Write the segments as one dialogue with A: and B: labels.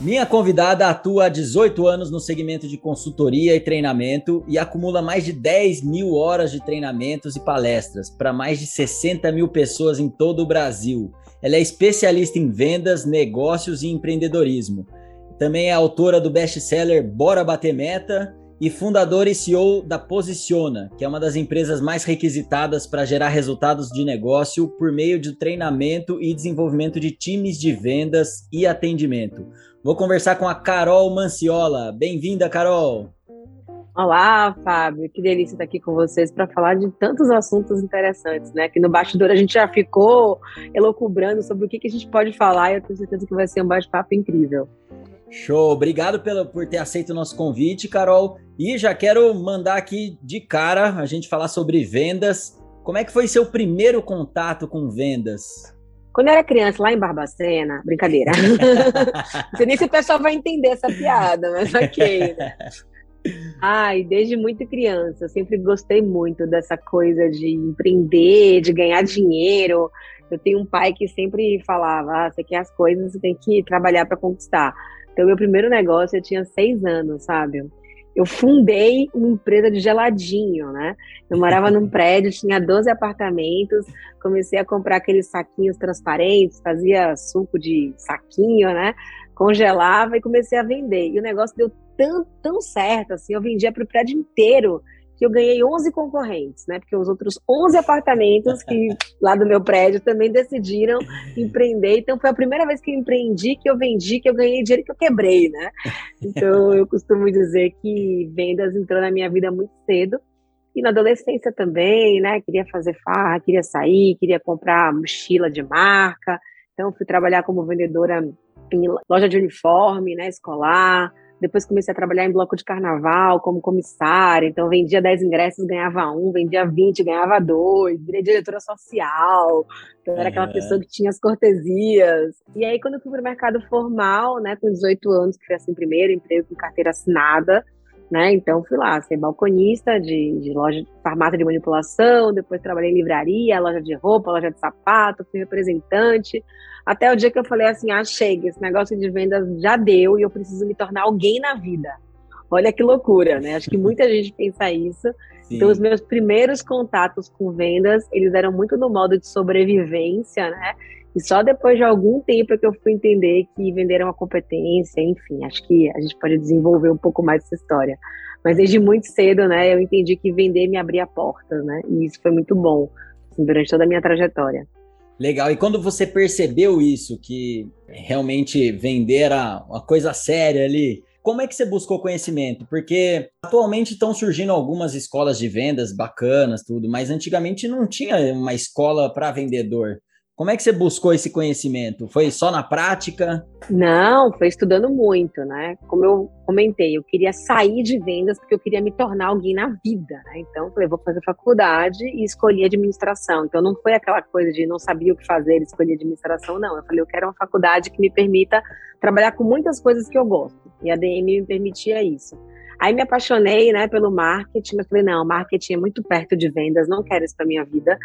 A: Minha convidada atua há 18 anos no segmento de consultoria e treinamento e acumula mais de 10 mil horas de treinamentos e palestras para mais de 60 mil pessoas em todo o Brasil. Ela é especialista em vendas, negócios e empreendedorismo. Também é autora do best-seller Bora Bater Meta e fundadora e CEO da Posiciona, que é uma das empresas mais requisitadas para gerar resultados de negócio por meio de treinamento e desenvolvimento de times de vendas e atendimento. Vou conversar com a Carol Manciola. Bem-vinda, Carol!
B: Olá, Fábio. Que delícia estar aqui com vocês para falar de tantos assuntos interessantes, né? Que no bastidor a gente já ficou elocubrando sobre o que, que a gente pode falar e eu tenho certeza que vai ser um bate-papo incrível.
A: Show, obrigado por ter aceito o nosso convite, Carol. E já quero mandar aqui de cara a gente falar sobre vendas. Como é que foi seu primeiro contato com vendas?
B: Quando eu era criança, lá em Barbacena, brincadeira. Não sei nem se o pessoal vai entender essa piada, mas ok. Né? Ai, desde muito criança, eu sempre gostei muito dessa coisa de empreender, de ganhar dinheiro. Eu tenho um pai que sempre falava: ah, você quer as coisas, você tem que trabalhar para conquistar. Então, meu primeiro negócio eu tinha seis anos, sabe? Eu fundei uma empresa de geladinho, né? Eu morava num prédio, tinha 12 apartamentos, comecei a comprar aqueles saquinhos transparentes, fazia suco de saquinho, né? Congelava e comecei a vender. E o negócio deu tão, tão certo, assim, eu vendia para o prédio inteiro que eu ganhei 11 concorrentes, né? Porque os outros 11 apartamentos que lá do meu prédio também decidiram empreender. Então foi a primeira vez que eu empreendi, que eu vendi, que eu ganhei dinheiro que eu quebrei, né? Então eu costumo dizer que vendas entrou na minha vida muito cedo. E na adolescência também, né? Queria fazer farra, queria sair, queria comprar mochila de marca. Então fui trabalhar como vendedora em loja de uniforme, né, escolar depois comecei a trabalhar em bloco de carnaval como comissária. Então, vendia 10 ingressos, ganhava um, vendia 20, ganhava dois. Virei diretora social. Então, era aquela pessoa que tinha as cortesias. E aí, quando eu fui para o mercado formal, né, com 18 anos, que foi assim, primeiro emprego com carteira assinada, né? Então fui lá, ser balconista de, de loja de farmácia de manipulação, depois trabalhei em livraria, loja de roupa, loja de sapato, fui representante, até o dia que eu falei assim: ah, chega, esse negócio de vendas já deu e eu preciso me tornar alguém na vida. Olha que loucura, né? Acho que muita gente pensa isso. Sim. Então, os meus primeiros contatos com vendas, eles eram muito no modo de sobrevivência, né? E só depois de algum tempo é que eu fui entender que vender é uma competência, enfim, acho que a gente pode desenvolver um pouco mais essa história. Mas desde muito cedo, né, eu entendi que vender me abria portas, né? E isso foi muito bom assim, durante toda a minha trajetória.
A: Legal. E quando você percebeu isso, que realmente vender era uma coisa séria ali, como é que você buscou conhecimento? Porque atualmente estão surgindo algumas escolas de vendas bacanas, tudo, mas antigamente não tinha uma escola para vendedor. Como é que você buscou esse conhecimento? Foi só na prática?
B: Não, foi estudando muito, né? Como eu comentei, eu queria sair de vendas porque eu queria me tornar alguém na vida, né? Então, falei, vou fazer faculdade e escolhi administração. Então, não foi aquela coisa de não sabia o que fazer, escolhi administração, não. Eu falei, eu quero uma faculdade que me permita trabalhar com muitas coisas que eu gosto. E a DM me permitia isso. Aí me apaixonei, né, pelo marketing, mas falei, não, marketing é muito perto de vendas, não quero isso para minha vida.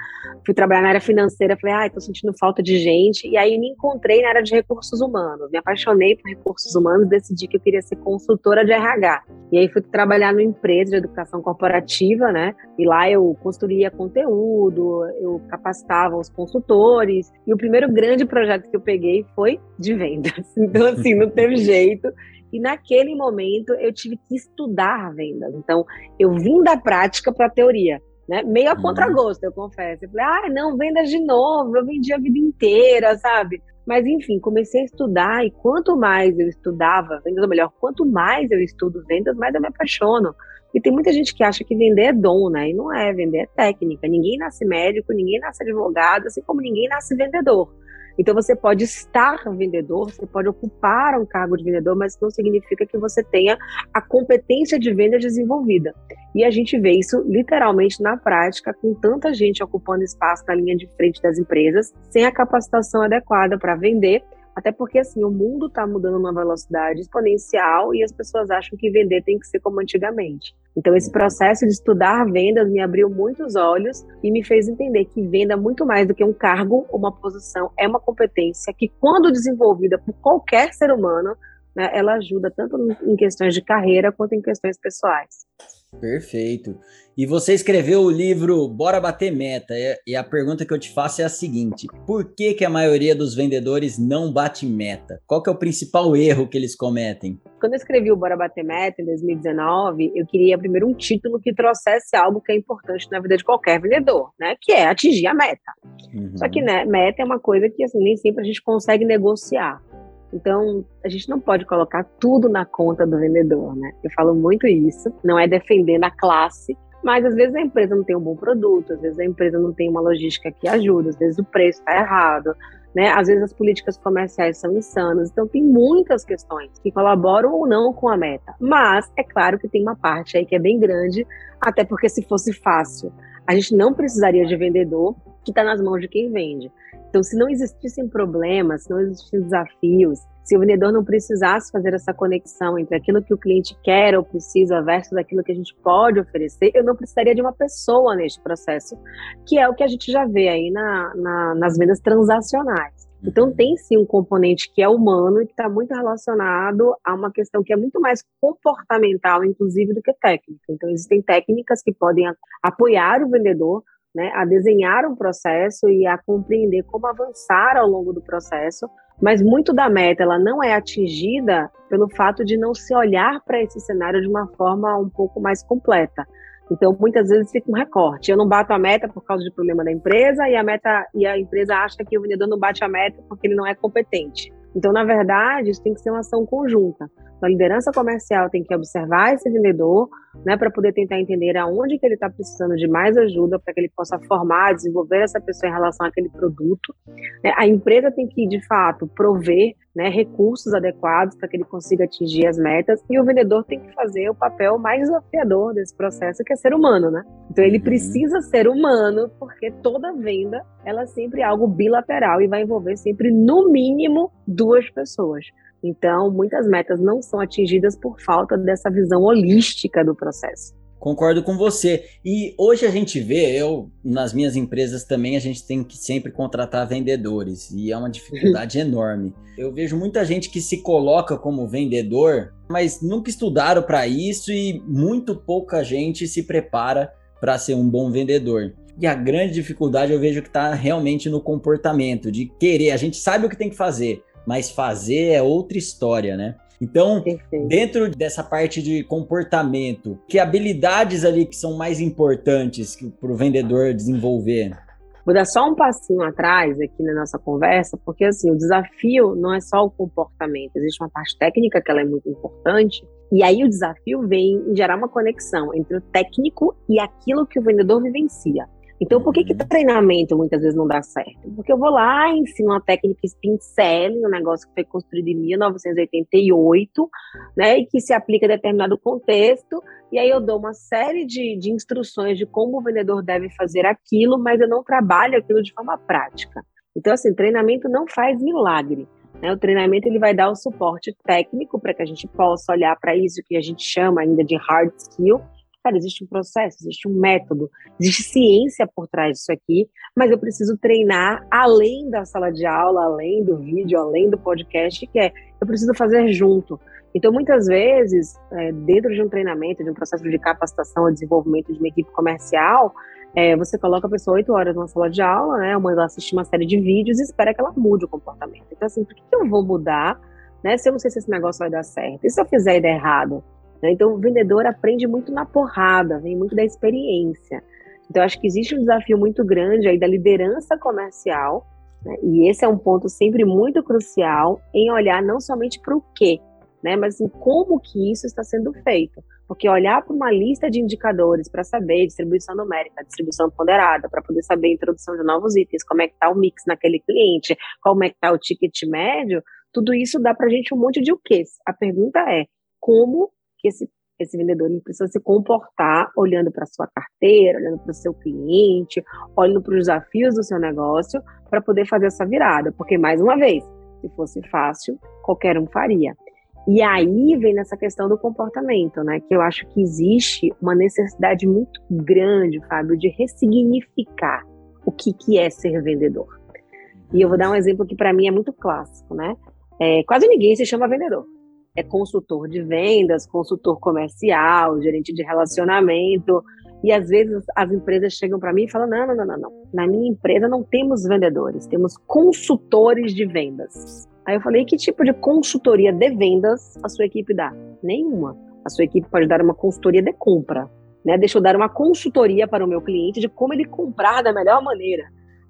B: Fui trabalhar na área financeira, falei, ai, tô sentindo falta de gente, e aí me encontrei na área de recursos humanos. Me apaixonei por recursos humanos, decidi que eu queria ser consultora de RH. E aí fui trabalhar numa empresa de educação corporativa, né? E lá eu construía conteúdo, eu capacitava os consultores, e o primeiro grande projeto que eu peguei foi de vendas. Então assim, não teve jeito. E naquele momento eu tive que estudar vendas. Então, eu vim da prática para a teoria. Né? Meio a uhum. contragosto, eu confesso. Eu falei, ah, não, vendas de novo, eu vendi a vida inteira, sabe? Mas enfim, comecei a estudar e quanto mais eu estudava vendas, ou melhor, quanto mais eu estudo vendas, mais eu me apaixono. E tem muita gente que acha que vender é dom, né? E não é, vender é técnica. Ninguém nasce médico, ninguém nasce advogado, assim como ninguém nasce vendedor. Então você pode estar vendedor, você pode ocupar um cargo de vendedor, mas não significa que você tenha a competência de venda desenvolvida. E a gente vê isso literalmente na prática, com tanta gente ocupando espaço na linha de frente das empresas, sem a capacitação adequada para vender até porque, assim, o mundo está mudando numa velocidade exponencial e as pessoas acham que vender tem que ser como antigamente. Então, esse processo de estudar vendas me abriu muitos olhos e me fez entender que venda, muito mais do que um cargo, uma posição, é uma competência que, quando desenvolvida por qualquer ser humano, né, ela ajuda tanto em questões de carreira quanto em questões pessoais.
A: Perfeito. E você escreveu o livro Bora Bater Meta. E a pergunta que eu te faço é a seguinte: por que, que a maioria dos vendedores não bate meta? Qual que é o principal erro que eles cometem?
B: Quando eu escrevi o Bora Bater Meta em 2019, eu queria primeiro um título que trouxesse algo que é importante na vida de qualquer vendedor, né? Que é atingir a meta. Uhum. Só que né, meta é uma coisa que assim, nem sempre a gente consegue negociar. Então, a gente não pode colocar tudo na conta do vendedor, né? Eu falo muito isso, não é defendendo a classe, mas às vezes a empresa não tem um bom produto, às vezes a empresa não tem uma logística que ajuda, às vezes o preço está errado, né? Às vezes as políticas comerciais são insanas, então tem muitas questões que colaboram ou não com a meta. Mas é claro que tem uma parte aí que é bem grande, até porque se fosse fácil, a gente não precisaria de vendedor que está nas mãos de quem vende. Então, se não existissem problemas, se não existissem desafios, se o vendedor não precisasse fazer essa conexão entre aquilo que o cliente quer ou precisa versus aquilo que a gente pode oferecer, eu não precisaria de uma pessoa neste processo, que é o que a gente já vê aí na, na, nas vendas transacionais. Então, uhum. tem sim um componente que é humano e que está muito relacionado a uma questão que é muito mais comportamental, inclusive, do que técnica. Então, existem técnicas que podem apoiar o vendedor né, a desenhar um processo e a compreender como avançar ao longo do processo, mas muito da meta ela não é atingida pelo fato de não se olhar para esse cenário de uma forma um pouco mais completa. Então, muitas vezes fica um recorte. Eu não bato a meta por causa de problema da empresa e a meta e a empresa acha que o vendedor não bate a meta porque ele não é competente. Então, na verdade, isso tem que ser uma ação conjunta. Então, a liderança comercial tem que observar esse vendedor, né, para poder tentar entender aonde que ele está precisando de mais ajuda para que ele possa formar, desenvolver essa pessoa em relação àquele produto. É, a empresa tem que, de fato, prover né, recursos adequados para que ele consiga atingir as metas e o vendedor tem que fazer o papel mais desafiador desse processo, que é ser humano, né? Então ele uhum. precisa ser humano porque toda venda ela é sempre algo bilateral e vai envolver sempre no mínimo duas pessoas. Então, muitas metas não são atingidas por falta dessa visão holística do processo.
A: Concordo com você. E hoje a gente vê, eu nas minhas empresas também, a gente tem que sempre contratar vendedores e é uma dificuldade enorme. Eu vejo muita gente que se coloca como vendedor, mas nunca estudaram para isso e muito pouca gente se prepara para ser um bom vendedor. E a grande dificuldade eu vejo que está realmente no comportamento, de querer. A gente sabe o que tem que fazer, mas fazer é outra história, né? Então, Perfeito. dentro dessa parte de comportamento, que habilidades ali que são mais importantes para o vendedor desenvolver?
B: Vou dar só um passinho atrás aqui na nossa conversa, porque assim, o desafio não é só o comportamento, existe uma parte técnica que ela é muito importante, e aí o desafio vem em gerar uma conexão entre o técnico e aquilo que o vendedor vivencia. Então, por que, que uhum. treinamento muitas vezes não dá certo? Porque eu vou lá, ensino uma técnica spin selling, um negócio que foi construído em 1988, né, e que se aplica a determinado contexto, e aí eu dou uma série de, de instruções de como o vendedor deve fazer aquilo, mas eu não trabalho aquilo de forma prática. Então, assim, treinamento não faz milagre. Né? O treinamento ele vai dar o suporte técnico para que a gente possa olhar para isso que a gente chama ainda de hard skill, Cara, existe um processo, existe um método, existe ciência por trás disso aqui, mas eu preciso treinar além da sala de aula, além do vídeo, além do podcast, que é eu preciso fazer junto. Então, muitas vezes, é, dentro de um treinamento, de um processo de capacitação e desenvolvimento de uma equipe comercial, é, você coloca a pessoa oito horas numa sala de aula, né, manda ela assistir uma série de vídeos e espera que ela mude o comportamento. Então, assim, por que eu vou mudar, né, se eu não sei se esse negócio vai dar certo? E se eu fizer e der errado? Né? Então, o vendedor aprende muito na porrada, vem muito da experiência. Então, acho que existe um desafio muito grande aí da liderança comercial, né? e esse é um ponto sempre muito crucial em olhar não somente para o quê, né? mas em como que isso está sendo feito. Porque olhar para uma lista de indicadores para saber distribuição numérica, distribuição ponderada, para poder saber a introdução de novos itens, como é que está o mix naquele cliente, como é que está o ticket médio, tudo isso dá para a gente um monte de o quê? A pergunta é, como que esse, esse vendedor precisa se comportar olhando para sua carteira, olhando para o seu cliente, olhando para os desafios do seu negócio, para poder fazer essa virada. Porque, mais uma vez, se fosse fácil, qualquer um faria. E aí vem nessa questão do comportamento, né? Que eu acho que existe uma necessidade muito grande, Fábio, de ressignificar o que, que é ser vendedor. E eu vou dar um exemplo que para mim é muito clássico, né? É, quase ninguém se chama vendedor. É consultor de vendas, consultor comercial, gerente de relacionamento. E às vezes as empresas chegam para mim e falam: não, não, não, não, não. Na minha empresa não temos vendedores, temos consultores de vendas. Aí eu falei, que tipo de consultoria de vendas a sua equipe dá? Nenhuma. A sua equipe pode dar uma consultoria de compra, né? Deixa eu dar uma consultoria para o meu cliente de como ele comprar da melhor maneira.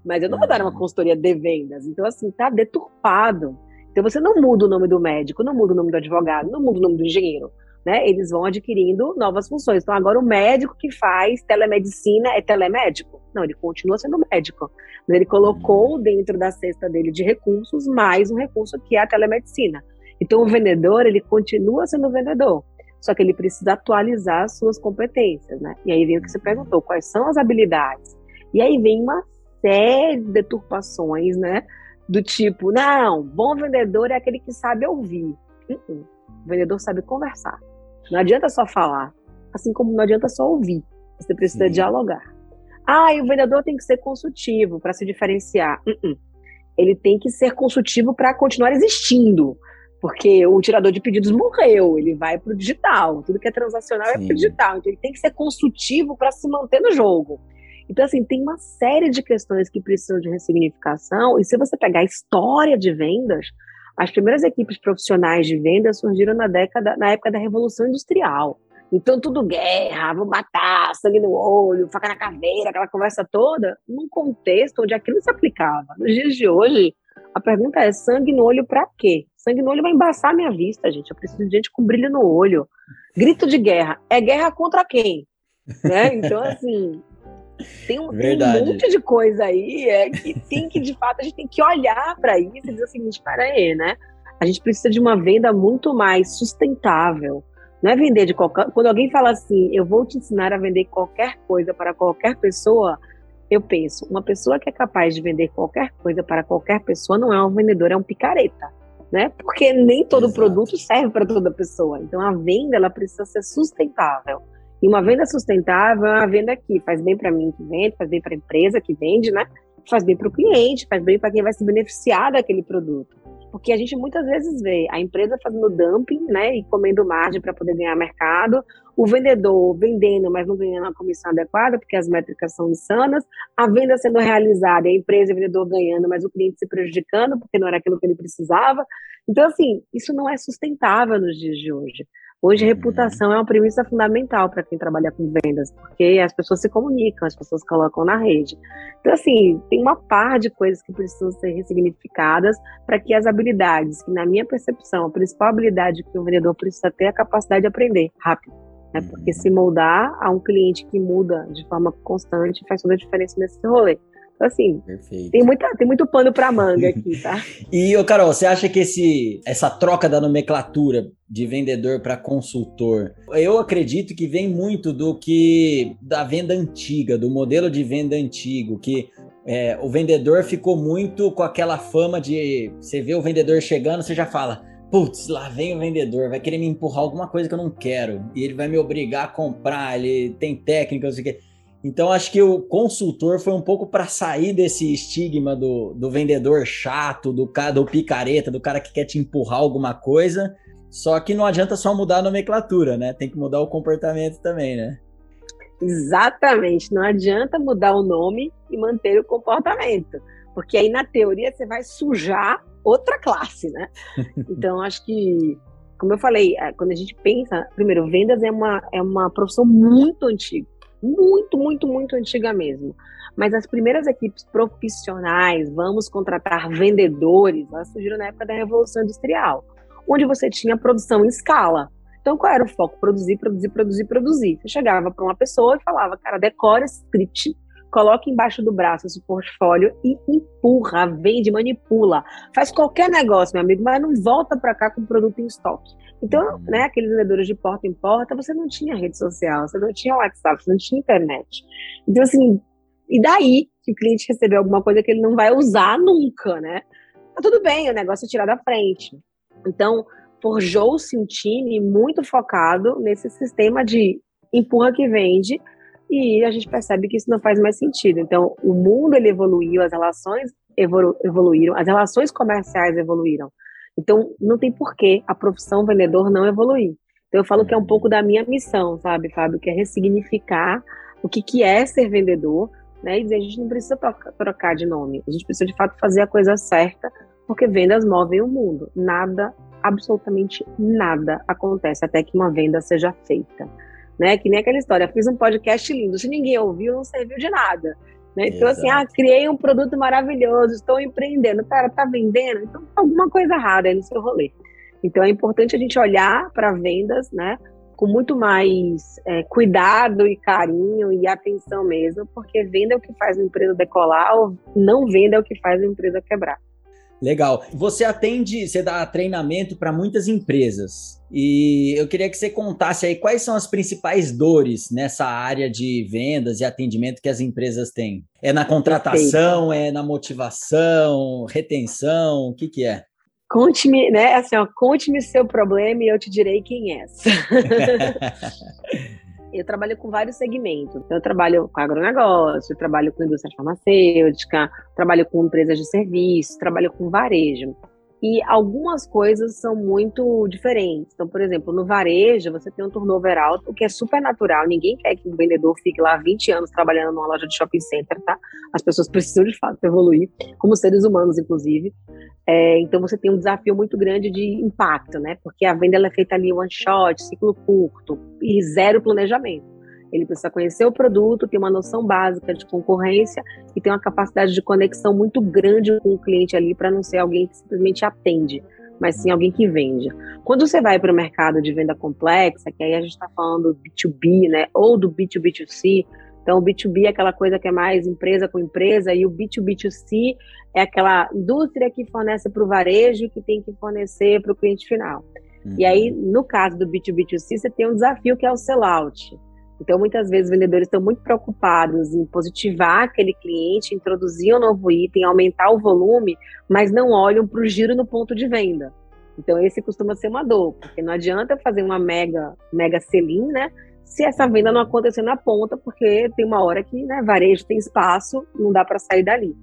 B: Mas eu não vou dar uma consultoria de vendas. Então, assim, tá deturpado. Então, você não muda o nome do médico, não muda o nome do advogado, não muda o nome do engenheiro né? Eles vão adquirindo novas funções. Então, agora o médico que faz telemedicina é telemédico? Não, ele continua sendo médico. Mas ele colocou dentro da cesta dele de recursos mais um recurso que é a telemedicina. Então, o vendedor, ele continua sendo vendedor. Só que ele precisa atualizar as suas competências, né? E aí vem o que você perguntou, quais são as habilidades? E aí vem uma série de deturpações, né? Do tipo, não, bom vendedor é aquele que sabe ouvir. Uh -uh. O vendedor sabe conversar. Não adianta só falar, assim como não adianta só ouvir. Você precisa Sim. dialogar. Ah, e o vendedor tem que ser consultivo para se diferenciar. Uh -uh. Ele tem que ser consultivo para continuar existindo. Porque o tirador de pedidos morreu, ele vai para o digital. Tudo que é transacional Sim. é para o digital. Então ele tem que ser consultivo para se manter no jogo. Então, assim, tem uma série de questões que precisam de ressignificação. E se você pegar a história de vendas, as primeiras equipes profissionais de venda surgiram na década, na época da Revolução Industrial. Então, tudo guerra, vou matar, sangue no olho, faca na caveira, aquela conversa toda, num contexto onde aquilo se aplicava. Nos dias de hoje, a pergunta é: sangue no olho para quê? Sangue no olho vai embaçar a minha vista, gente. Eu preciso de gente com brilho no olho. Grito de guerra. É guerra contra quem? Né? Então, assim, tem um, tem um, monte de coisa aí é, que tem que, de fato, a gente tem que olhar para isso e dizer o seguinte: para aí, né? A gente precisa de uma venda muito mais sustentável. Não é vender de qualquer. Quando alguém fala assim, eu vou te ensinar a vender qualquer coisa para qualquer pessoa, eu penso, uma pessoa que é capaz de vender qualquer coisa para qualquer pessoa não é um vendedor, é um picareta. Né? Porque nem todo Exato. produto serve para toda pessoa. Então a venda ela precisa ser sustentável. E uma venda sustentável é uma venda que faz bem para mim que vende, faz bem para a empresa que vende, né? Faz bem para o cliente, faz bem para quem vai se beneficiar daquele produto. Porque a gente muitas vezes vê a empresa fazendo dumping, né, e comendo margem para poder ganhar mercado, o vendedor vendendo, mas não ganhando a comissão adequada, porque as métricas são insanas, a venda sendo realizada, a empresa e o vendedor ganhando, mas o cliente se prejudicando, porque não era aquilo que ele precisava. Então, assim, isso não é sustentável nos dias de hoje. Hoje, reputação é uma premissa fundamental para quem trabalha com vendas, porque as pessoas se comunicam, as pessoas colocam na rede. Então, assim, tem uma par de coisas que precisam ser ressignificadas para que as habilidades, que na minha percepção, a principal habilidade que o vendedor precisa ter é a capacidade de aprender rápido. Né? Porque se moldar a um cliente que muda de forma constante faz toda a diferença nesse rolê. Então, assim, Perfeito. Tem, muita, tem muito pano para manga aqui, tá?
A: e, ô Carol, você acha que esse, essa troca da nomenclatura de vendedor para consultor, eu acredito que vem muito do que da venda antiga, do modelo de venda antigo, que é, o vendedor ficou muito com aquela fama de você vê o vendedor chegando, você já fala, putz, lá vem o vendedor, vai querer me empurrar alguma coisa que eu não quero, e ele vai me obrigar a comprar, ele tem técnica, não sei o quê. Então acho que o consultor foi um pouco para sair desse estigma do, do vendedor chato, do cara do picareta, do cara que quer te empurrar alguma coisa. Só que não adianta só mudar a nomenclatura, né? Tem que mudar o comportamento também, né?
B: Exatamente, não adianta mudar o nome e manter o comportamento, porque aí na teoria você vai sujar outra classe, né? Então acho que, como eu falei, é, quando a gente pensa, primeiro, vendas é uma, é uma profissão muito antiga muito, muito, muito antiga mesmo. Mas as primeiras equipes profissionais, vamos contratar vendedores, elas surgiram na época da Revolução Industrial, onde você tinha produção em escala. Então, qual era o foco? Produzir, produzir, produzir, produzir. Você chegava para uma pessoa e falava, cara, decora esse script, coloca embaixo do braço esse portfólio e empurra, vende, manipula. Faz qualquer negócio, meu amigo, mas não volta para cá com o produto em estoque. Então, uhum. né, aqueles vendedores de porta em porta, você não tinha rede social, você não tinha WhatsApp, você não tinha internet. Então, assim, e daí que o cliente recebeu alguma coisa que ele não vai usar nunca, né? Tá tudo bem, o negócio é tirar da frente. Então, forjou-se um time muito focado nesse sistema de empurra que vende, e a gente percebe que isso não faz mais sentido. Então, o mundo ele evoluiu, as relações evolu evoluíram, as relações comerciais evoluíram. Então, não tem porquê a profissão vendedor não evoluir. Então, eu falo que é um pouco da minha missão, sabe, Fábio, que é ressignificar o que, que é ser vendedor, né, e dizer, a gente não precisa trocar de nome, a gente precisa, de fato, fazer a coisa certa, porque vendas movem o mundo. Nada, absolutamente nada acontece até que uma venda seja feita. Né? Que nem aquela história, fiz um podcast lindo, se ninguém ouviu, não serviu de nada. Né? Então, assim, ah, criei um produto maravilhoso, estou empreendendo. Cara, tá vendendo? Então, alguma coisa errada aí no seu rolê. Então, é importante a gente olhar para vendas, né? Com muito mais é, cuidado e carinho e atenção mesmo, porque venda é o que faz a empresa decolar, ou não venda é o que faz a empresa quebrar.
A: Legal. Você atende, você dá treinamento para muitas empresas. E eu queria que você contasse aí quais são as principais dores nessa área de vendas e atendimento que as empresas têm. É na contratação, Perfeito. é na motivação, retenção, o que que é?
B: Conte-me, né? Assim, ó, conte-me seu problema e eu te direi quem é. eu trabalho com vários segmentos. Então, eu trabalho com agronegócio, trabalho com indústria farmacêutica, trabalho com empresas de serviço, trabalho com varejo. E algumas coisas são muito diferentes. Então, por exemplo, no varejo, você tem um turnover alto, o que é super natural. Ninguém quer que um vendedor fique lá 20 anos trabalhando numa loja de shopping center, tá? As pessoas precisam, de fato, evoluir, como seres humanos, inclusive. É, então, você tem um desafio muito grande de impacto, né? Porque a venda é feita ali one shot, ciclo curto e zero planejamento. Ele precisa conhecer o produto, ter uma noção básica de concorrência e ter uma capacidade de conexão muito grande com o cliente ali para não ser alguém que simplesmente atende, mas sim alguém que vende. Quando você vai para o mercado de venda complexa, que aí a gente está falando do B2B, né, ou do B2B2C, então, o B2B é aquela coisa que é mais empresa com empresa, e o B2B2C é aquela indústria que fornece para o varejo que tem que fornecer para o cliente final. Uhum. E aí, no caso do B2B2C, você tem um desafio que é o sellout. Então, muitas vezes, os vendedores estão muito preocupados em positivar aquele cliente, introduzir um novo item, aumentar o volume, mas não olham para o giro no ponto de venda. Então, esse costuma ser uma dor, porque não adianta fazer uma mega, mega selim, né? Se essa venda não acontecer na ponta, porque tem uma hora que, né, varejo tem espaço, não dá para sair dali.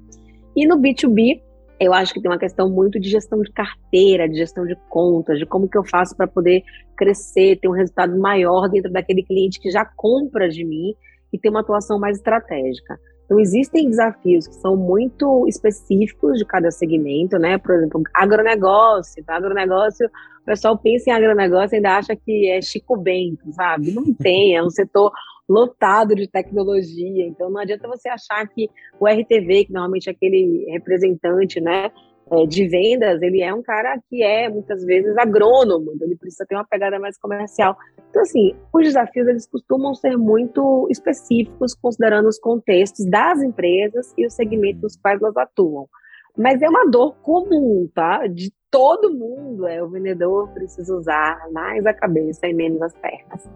B: E no B2B, eu acho que tem uma questão muito de gestão de carteira, de gestão de contas, de como que eu faço para poder crescer, ter um resultado maior dentro daquele cliente que já compra de mim e ter uma atuação mais estratégica. Então, existem desafios que são muito específicos de cada segmento, né? Por exemplo, agronegócio. Tá? Agronegócio, o pessoal pensa em agronegócio e ainda acha que é Chico Bento, sabe? Não tem, é um setor lotado de tecnologia. Então não adianta você achar que o RTV, que normalmente é aquele representante, né, é, de vendas, ele é um cara que é muitas vezes agrônomo, então ele precisa ter uma pegada mais comercial. Então assim, os desafios eles costumam ser muito específicos considerando os contextos das empresas e os segmentos nos quais elas atuam. Mas é uma dor comum, tá? De todo mundo, é o vendedor precisa usar mais a cabeça e menos as pernas.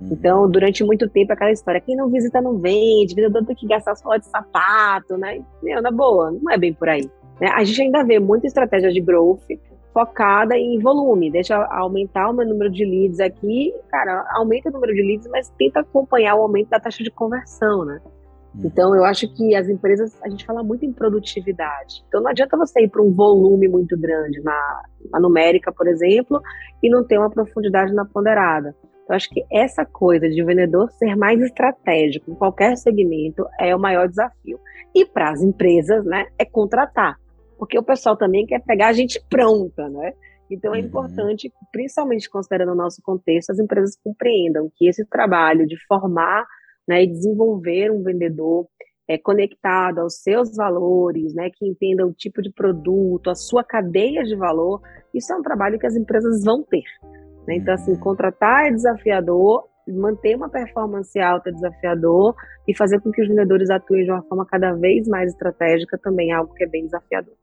B: Uhum. Então, durante muito tempo, aquela história, quem não visita não vende, vendedor tem que gastar só de sapato, né? Meu, na boa, não é bem por aí. Né? A gente ainda vê muita estratégia de growth focada em volume, deixa aumentar o meu número de leads aqui, cara, aumenta o número de leads, mas tenta acompanhar o aumento da taxa de conversão, né? Uhum. Então, eu acho que as empresas, a gente fala muito em produtividade. Então, não adianta você ir para um volume muito grande na, na numérica, por exemplo, e não ter uma profundidade na ponderada. Eu acho que essa coisa de o vendedor ser mais estratégico em qualquer segmento é o maior desafio. E para as empresas, né, é contratar. Porque o pessoal também quer pegar a gente pronta, né? Então é uhum. importante, principalmente considerando o nosso contexto, as empresas compreendam que esse trabalho de formar né, e desenvolver um vendedor é, conectado aos seus valores, né, que entenda o tipo de produto, a sua cadeia de valor, isso é um trabalho que as empresas vão ter. Né? Então, assim, contratar é desafiador, manter uma performance alta é desafiador e fazer com que os vendedores atuem de uma forma cada vez mais estratégica também é algo que é bem desafiador.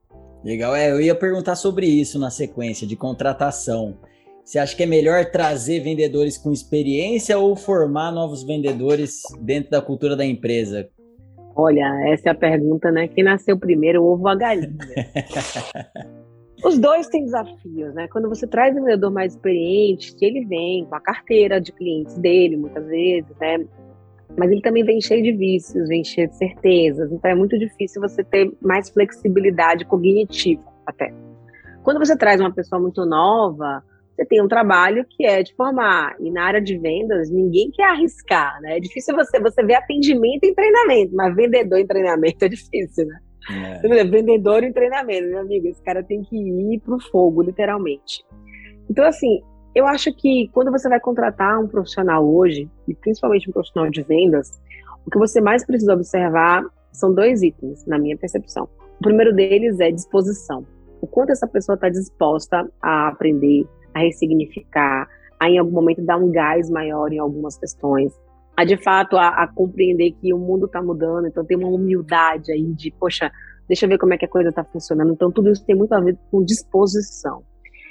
A: Legal, é, eu ia perguntar sobre isso na sequência de contratação. Você acha que é melhor trazer vendedores com experiência ou formar novos vendedores dentro da cultura da empresa?
B: Olha, essa é a pergunta, né? Quem nasceu primeiro, o ovo ou a galinha? Os dois têm desafios, né? Quando você traz um vendedor mais experiente, ele vem com a carteira de clientes dele, muitas vezes, né? Mas ele também vem cheio de vícios, vem cheio de certezas. Então é muito difícil você ter mais flexibilidade cognitiva, até. Quando você traz uma pessoa muito nova, você tem um trabalho que é de formar. E na área de vendas, ninguém quer arriscar, né? É difícil você, você ver atendimento em treinamento, mas vendedor em treinamento é difícil, né? É. Vendedor em treinamento, meu amigo, esse cara tem que ir pro fogo, literalmente. Então, assim, eu acho que quando você vai contratar um profissional hoje, e principalmente um profissional de vendas, o que você mais precisa observar são dois itens, na minha percepção. O primeiro deles é disposição. O quanto essa pessoa está disposta a aprender, a ressignificar, a em algum momento dar um gás maior em algumas questões, a de fato a, a compreender que o mundo está mudando, então tem uma humildade aí de, poxa, deixa eu ver como é que a coisa está funcionando. Então tudo isso tem muito a ver com disposição.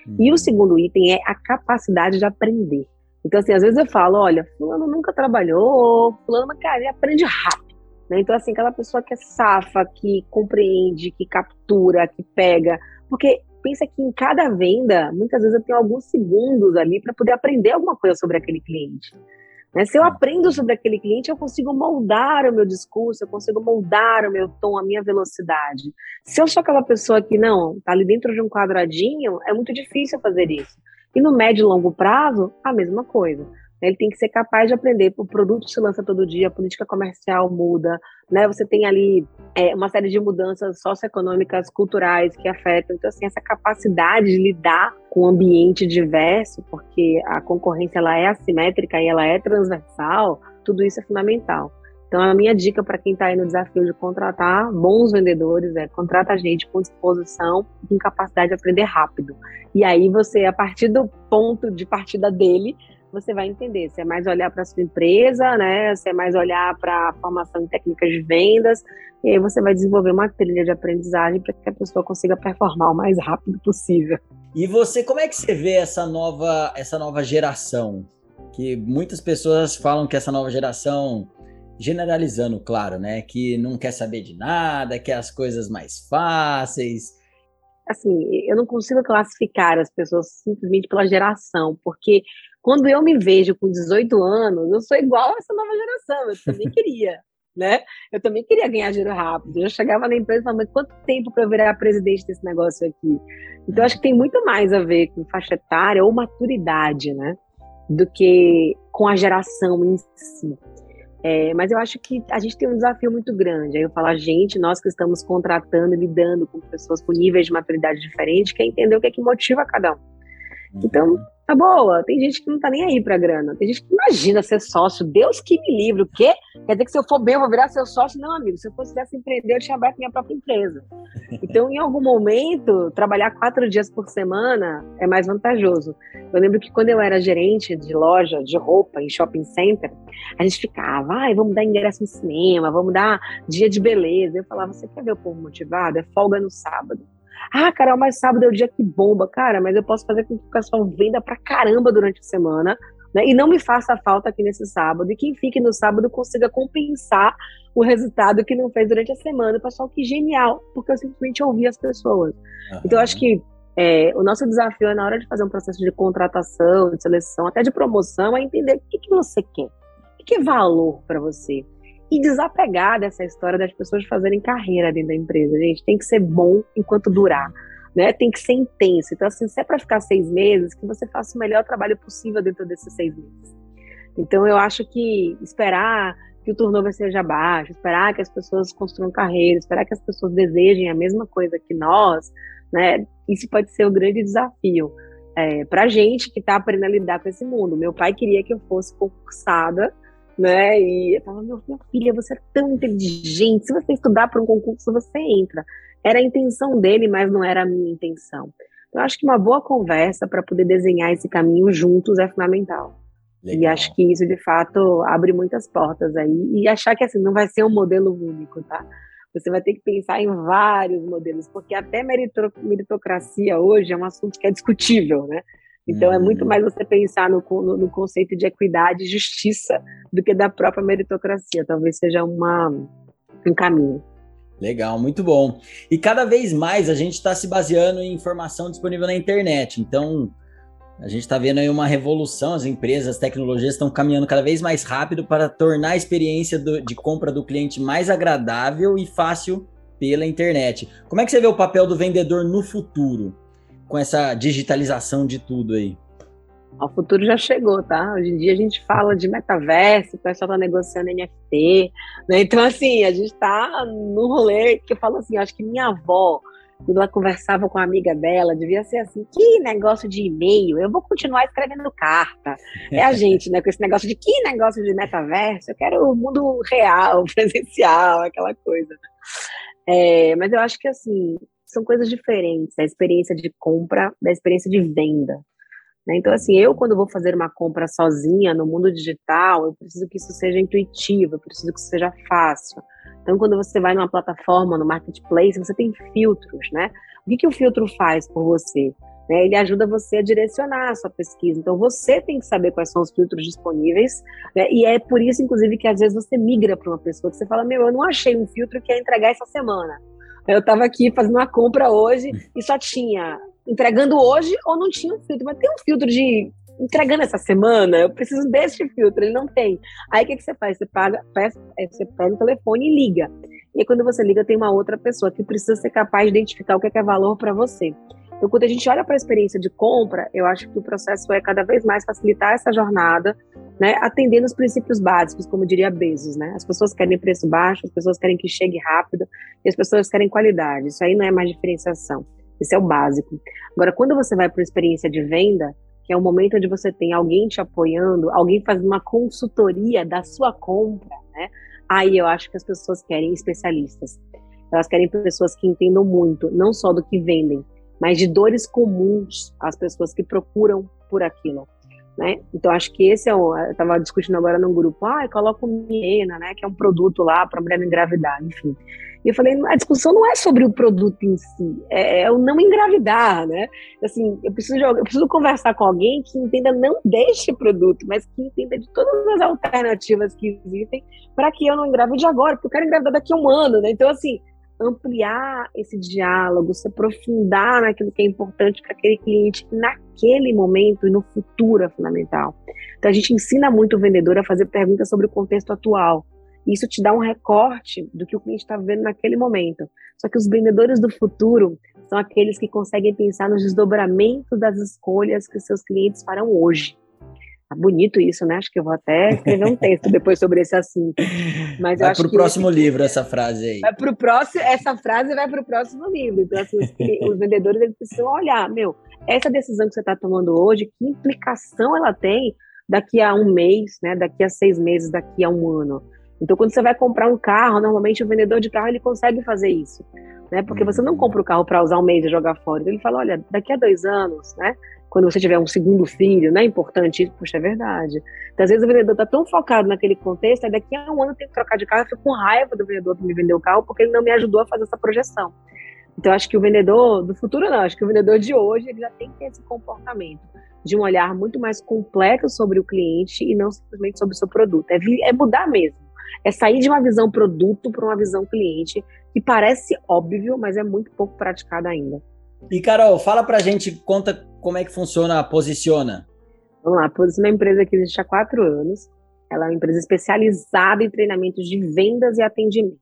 B: Uhum. E o uhum. segundo item é a capacidade de aprender. Então, assim, às vezes eu falo, olha, fulano nunca trabalhou, fulano, mas, cara, ele aprende rápido. Né? Então, assim, aquela pessoa que é safa, que compreende, que captura, que pega. Porque pensa que em cada venda, muitas vezes eu tenho alguns segundos ali para poder aprender alguma coisa sobre aquele cliente. Né? Se eu aprendo sobre aquele cliente, eu consigo moldar o meu discurso, eu consigo moldar o meu tom, a minha velocidade. Se eu sou aquela pessoa que não está ali dentro de um quadradinho, é muito difícil fazer isso. E no médio e longo prazo, a mesma coisa. Ele tem que ser capaz de aprender. O produto se lança todo dia, a política comercial muda, né? Você tem ali é, uma série de mudanças socioeconômicas, culturais que afetam. Então, assim, essa capacidade de lidar com um ambiente diverso, porque a concorrência ela é assimétrica e ela é transversal, tudo isso é fundamental. Então, a minha dica para quem está aí no desafio de contratar bons vendedores é contrata gente com disposição e com capacidade de aprender rápido. E aí você, a partir do ponto de partida dele, você vai entender se é mais olhar para a sua empresa, né? Se é mais olhar para a formação em técnicas de vendas, e aí você vai desenvolver uma trilha de aprendizagem para que a pessoa consiga performar o mais rápido possível.
A: E você, como é que você vê essa nova, essa nova geração? Que muitas pessoas falam que essa nova geração, generalizando, claro, né? Que não quer saber de nada, quer as coisas mais fáceis.
B: Assim, eu não consigo classificar as pessoas simplesmente pela geração, porque quando eu me vejo com 18 anos, eu sou igual a essa nova geração, eu também queria, né? Eu também queria ganhar dinheiro rápido. Eu chegava na empresa e falava, mas quanto tempo para eu virar presidente desse negócio aqui? Então, acho que tem muito mais a ver com faixa etária ou maturidade, né? Do que com a geração em si. É, mas eu acho que a gente tem um desafio muito grande. Aí eu falo, a gente, nós que estamos contratando e lidando com pessoas com níveis de maturidade diferentes, quer entender o que é que motiva cada um. Então, tá boa. Tem gente que não tá nem aí pra grana. Tem gente que imagina ser sócio. Deus que me livre. O quê? Quer dizer que se eu for bem, eu vou virar seu sócio? Não, amigo. Se eu fosse dessa empreender, eu tinha aberto minha própria empresa. Então, em algum momento, trabalhar quatro dias por semana é mais vantajoso. Eu lembro que quando eu era gerente de loja de roupa em shopping center, a gente ficava, ai, vamos dar ingresso no cinema, vamos dar dia de beleza. Eu falava, você quer ver o povo motivado? É folga no sábado. Ah, Carol, mas sábado é o dia que bomba. Cara, mas eu posso fazer com que o pessoal venda pra caramba durante a semana, né? E não me faça falta aqui nesse sábado. E quem fique no sábado consiga compensar o resultado que não fez durante a semana. pessoal, que genial, porque eu simplesmente ouvi as pessoas. Uhum. Então, eu acho que é, o nosso desafio é na hora de fazer um processo de contratação, de seleção, até de promoção, é entender o que, que você quer. O que é valor para você? E desapegar dessa história das pessoas fazerem carreira dentro da empresa. Gente, tem que ser bom enquanto durar. Né? Tem que ser intenso. Então, assim, se é para ficar seis meses, que você faça o melhor trabalho possível dentro desses seis meses. Então, eu acho que esperar que o turnover seja baixo, esperar que as pessoas construam carreira, esperar que as pessoas desejem a mesma coisa que nós, né? Isso pode ser o grande desafio é, para gente que está aprendendo a lidar com esse mundo. Meu pai queria que eu fosse concursada né? E eu falava, meu, minha filha, você é tão inteligente, se você estudar para um concurso, você entra. Era a intenção dele, mas não era a minha intenção. Então, acho que uma boa conversa para poder desenhar esse caminho juntos é fundamental. Legal. E acho que isso, de fato, abre muitas portas aí. E achar que, assim, não vai ser um modelo único, tá? Você vai ter que pensar em vários modelos, porque até meritocracia hoje é um assunto que é discutível, né? Então hum. é muito uhum. mais você pensar no, no, no, conceito de equidade e justiça do que da própria meritocracia. Talvez seja uma, um caminho.
A: Legal, muito bom. E cada vez mais a gente está se baseando em informação disponível na internet. Então, a gente está vendo aí uma revolução, as empresas, as tecnologias estão caminhando cada vez mais rápido para tornar a experiência do, de compra do cliente mais agradável e fácil pela internet. Como é que você vê o papel do vendedor no futuro, com essa digitalização de tudo aí?
B: O futuro já chegou, tá? Hoje em dia a gente fala de metaverso, o pessoal tá negociando NFT, né? Então, assim, a gente tá no rolê que eu falo assim, acho que minha avó, quando ela conversava com a amiga dela, devia ser assim, que negócio de e-mail, eu vou continuar escrevendo carta. É a gente, né, com esse negócio de que negócio de metaverso, eu quero o mundo real, presencial, aquela coisa. É, mas eu acho que, assim, são coisas diferentes, a experiência de compra da experiência de venda. Né? Então, assim, eu quando vou fazer uma compra sozinha no mundo digital, eu preciso que isso seja intuitivo, eu preciso que isso seja fácil. Então, quando você vai numa plataforma, no marketplace, você tem filtros, né? O que, que o filtro faz por você? Né? Ele ajuda você a direcionar a sua pesquisa. Então, você tem que saber quais são os filtros disponíveis, né? E é por isso, inclusive, que às vezes você migra para uma pessoa que você fala: Meu, eu não achei um filtro que ia entregar essa semana. Eu estava aqui fazendo uma compra hoje e só tinha entregando hoje ou não tinha um filtro, mas tem um filtro de entregando essa semana, eu preciso deste filtro, ele não tem. Aí o que, que você faz? Você paga, é, você pega o telefone e liga. E aí, quando você liga, tem uma outra pessoa que precisa ser capaz de identificar o que é, que é valor para você. Então, quando a gente olha para a experiência de compra, eu acho que o processo é cada vez mais facilitar essa jornada, né, atendendo os princípios básicos, como diria Bezos, né? As pessoas querem preço baixo, as pessoas querem que chegue rápido, e as pessoas querem qualidade. Isso aí não é mais diferenciação. Esse é o básico. Agora, quando você vai para a experiência de venda, que é o momento onde você tem alguém te apoiando, alguém fazendo uma consultoria da sua compra, né? Aí eu acho que as pessoas querem especialistas. Elas querem pessoas que entendam muito, não só do que vendem, mas de dores comuns às pessoas que procuram por aquilo. Né? Então acho que esse é o. Eu estava discutindo agora num grupo, ah, coloca o Miena, né? Que é um produto lá para mulher engravidar, enfim. E eu falei, a discussão não é sobre o produto em si, é, é o não engravidar, né? Assim, eu preciso, eu preciso conversar com alguém que entenda não deste produto, mas que entenda de todas as alternativas que existem para que eu não engravide agora, porque eu quero engravidar daqui a um ano, né? Então, assim, ampliar esse diálogo, se aprofundar naquilo que é importante para aquele cliente naquele momento e no futuro é fundamental. Então, a gente ensina muito o vendedor a fazer perguntas sobre o contexto atual isso te dá um recorte do que o cliente está vendo naquele momento. Só que os vendedores do futuro são aqueles que conseguem pensar nos desdobramentos das escolhas que seus clientes farão hoje. Tá bonito isso, né? Acho que eu vou até escrever um texto depois sobre esse assunto.
A: Mas vai para o próximo esse... livro essa frase aí.
B: Vai pro próximo, essa frase vai para o próximo livro. Então, assim, os, os vendedores eles precisam olhar, meu, essa decisão que você está tomando hoje, que implicação ela tem daqui a um mês, né? Daqui a seis meses, daqui a um ano. Então, quando você vai comprar um carro, normalmente o vendedor de carro ele consegue fazer isso, né? Porque você não compra o carro para usar um mês e jogar fora. Então, ele fala, olha, daqui a dois anos, né? Quando você tiver um segundo filho, não é importante isso? Puxa, é verdade. Então, às vezes o vendedor está tão focado naquele contexto, daqui a um ano tem que trocar de carro, eu fico com raiva do vendedor que me vendeu o carro porque ele não me ajudou a fazer essa projeção. Então, acho que o vendedor do futuro não, acho que o vendedor de hoje ele já tem que ter esse comportamento de um olhar muito mais completo sobre o cliente e não simplesmente sobre o seu produto. É, é mudar mesmo é sair de uma visão produto para uma visão cliente, que parece óbvio, mas é muito pouco praticada ainda.
A: E Carol, fala pra gente, conta como é que funciona a Posiciona.
B: Vamos lá, a Posiciona é uma empresa que existe há quatro anos. Ela é uma empresa especializada em treinamentos de vendas e atendimento.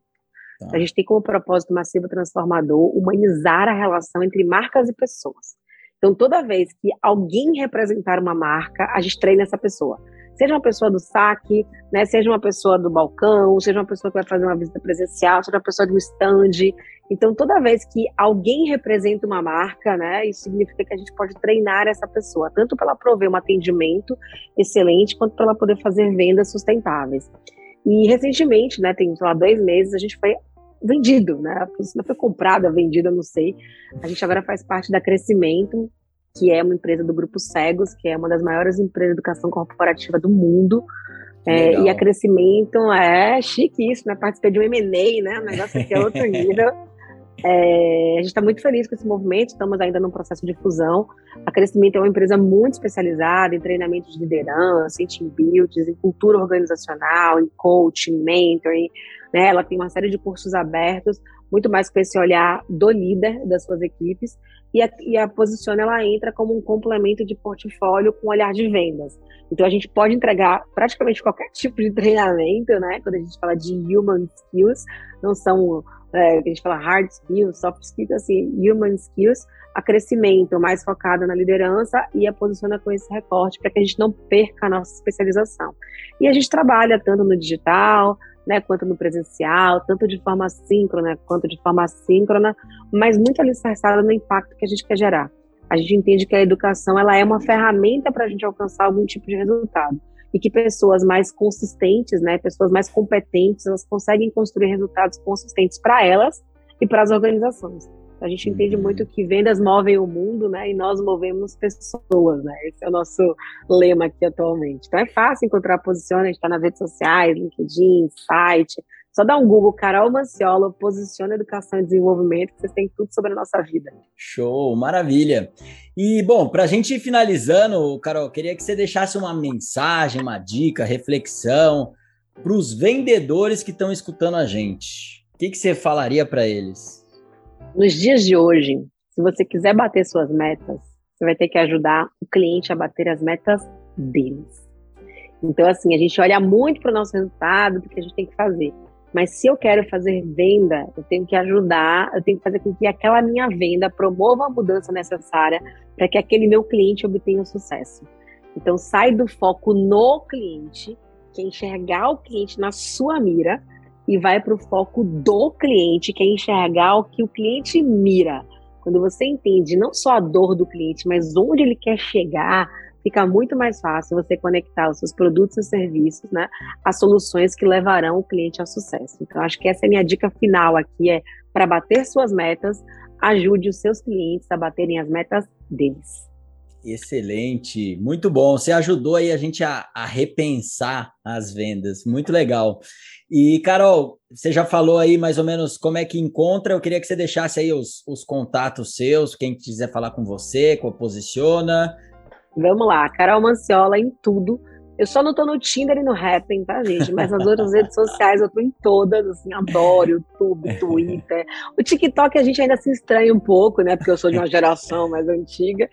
B: Tá. A gente tem como propósito massivo transformador humanizar a relação entre marcas e pessoas. Então, toda vez que alguém representar uma marca, a gente treina essa pessoa seja uma pessoa do saque, né, seja uma pessoa do balcão, seja uma pessoa que vai fazer uma visita presencial, seja uma pessoa de um stand. Então, toda vez que alguém representa uma marca, né, isso significa que a gente pode treinar essa pessoa, tanto para ela prover um atendimento excelente, quanto para ela poder fazer vendas sustentáveis. E recentemente, né, tem, sei lá, dois meses, a gente foi vendido, né? A Posiciona foi comprada, vendida, não sei. A gente agora faz parte da Crescimento, que é uma empresa do Grupo Cegos, que é uma das maiores empresas de educação corporativa do mundo. É, e a Crescimento é chique isso, né? Participei de um M&A, né? O negócio aqui é outro nível. É, a gente está muito feliz com esse movimento, estamos ainda num processo de fusão. A Crescimento é uma empresa muito especializada em treinamento de liderança, em team building, em cultura organizacional, em coaching, mentoring. Né? Ela tem uma série de cursos abertos, muito mais com esse olhar do líder das suas equipes. E a, e a Posiciona ela entra como um complemento de portfólio com olhar de vendas. Então a gente pode entregar praticamente qualquer tipo de treinamento, né? Quando a gente fala de human skills, não são é, a gente fala hard skills, soft skills, assim, human skills, a crescimento mais focado na liderança e a posiciona com esse recorte para que a gente não perca a nossa especialização. E a gente trabalha tanto no digital, né, quanto no presencial, tanto de forma síncrona quanto de forma assíncrona, mas muito alicerçada no impacto que a gente quer gerar. A gente entende que a educação ela é uma ferramenta para a gente alcançar algum tipo de resultado e que pessoas mais consistentes, né, pessoas mais competentes, elas conseguem construir resultados consistentes para elas e para as organizações. A gente entende uhum. muito que vendas movem o mundo, né? E nós movemos pessoas, né? Esse é o nosso lema aqui atualmente. Então é fácil encontrar a posição, a gente está nas redes sociais, LinkedIn, site. Só dá um Google, Carol Manciola, posiciona educação e desenvolvimento, que vocês têm tudo sobre a nossa vida.
A: Show, maravilha. E, bom, para a gente ir finalizando, Carol, queria que você deixasse uma mensagem, uma dica, reflexão para os vendedores que estão escutando a gente. O que, que você falaria para eles?
B: Nos dias de hoje, se você quiser bater suas metas, você vai ter que ajudar o cliente a bater as metas deles. Então, assim, a gente olha muito para o nosso resultado, do que a gente tem que fazer. Mas se eu quero fazer venda, eu tenho que ajudar, eu tenho que fazer com que aquela minha venda promova a mudança necessária para que aquele meu cliente obtenha o sucesso. Então, sai do foco no cliente, que é enxergar o cliente na sua mira, e vai para o foco do cliente, que é enxergar o que o cliente mira. Quando você entende não só a dor do cliente, mas onde ele quer chegar, fica muito mais fácil você conectar os seus produtos e serviços, né, às soluções que levarão o cliente ao sucesso. Então, acho que essa é a minha dica final aqui, é para bater suas metas, ajude os seus clientes a baterem as metas deles.
A: Excelente, muito bom. Você ajudou aí a gente a, a, repensar as vendas, muito legal. E, Carol, você já falou aí mais ou menos como é que encontra. Eu queria que você deixasse aí os, os contatos seus, quem quiser falar com você, como posiciona.
B: Vamos lá, Carol Manciola em tudo. Eu só não tô no Tinder e no Happn, tá, gente? Mas nas outras redes sociais eu tô em todas, assim, adoro YouTube, Twitter. O TikTok a gente ainda se estranha um pouco, né? Porque eu sou de uma geração mais antiga.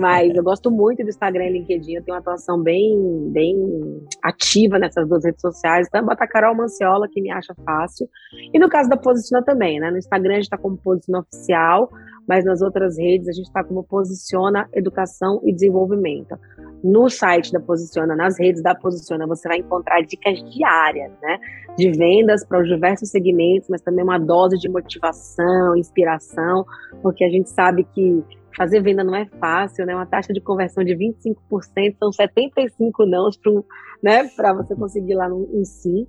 B: Mas eu gosto muito do Instagram e LinkedIn. Eu tenho uma atuação bem, bem ativa nessas duas redes sociais. Então, bota Carol Manciola, que me acha fácil. E no caso da Posiciona também, né? No Instagram a gente tá como Posiciona Oficial mas nas outras redes a gente está como Posiciona Educação e Desenvolvimento. No site da Posiciona, nas redes da Posiciona, você vai encontrar dicas diárias, né? De vendas para os diversos segmentos, mas também uma dose de motivação, inspiração, porque a gente sabe que fazer venda não é fácil, né? Uma taxa de conversão de 25%, são 75 não para né? você conseguir lá um sim.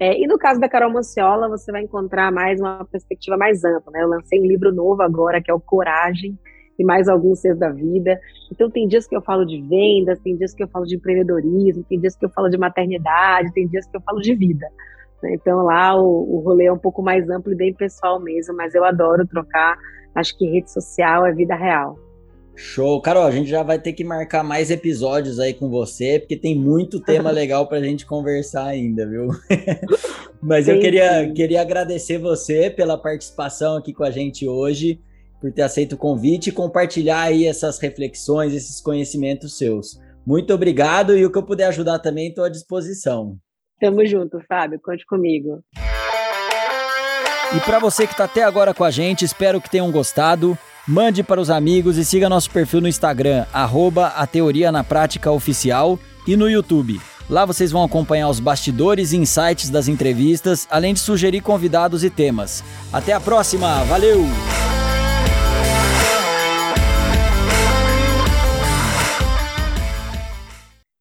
B: É, e no caso da Carol Manciola, você vai encontrar mais uma perspectiva mais ampla. Né? Eu lancei um livro novo agora, que é o Coragem, e mais alguns seres da vida. Então, tem dias que eu falo de vendas, tem dias que eu falo de empreendedorismo, tem dias que eu falo de maternidade, tem dias que eu falo de vida. Né? Então, lá o, o rolê é um pouco mais amplo e bem pessoal mesmo, mas eu adoro trocar. Acho que rede social é vida real.
A: Show. Carol, a gente já vai ter que marcar mais episódios aí com você, porque tem muito tema legal para a gente conversar ainda, viu? Mas eu queria, queria agradecer você pela participação aqui com a gente hoje, por ter aceito o convite e compartilhar aí essas reflexões, esses conhecimentos seus. Muito obrigado e o que eu puder ajudar também estou à disposição.
B: Tamo junto, Fábio. Conte comigo.
A: E para você que está até agora com a gente, espero que tenham gostado. Mande para os amigos e siga nosso perfil no Instagram, arroba a Teoria na Prática Oficial e no YouTube. Lá vocês vão acompanhar os bastidores e insights das entrevistas, além de sugerir convidados e temas. Até a próxima, valeu!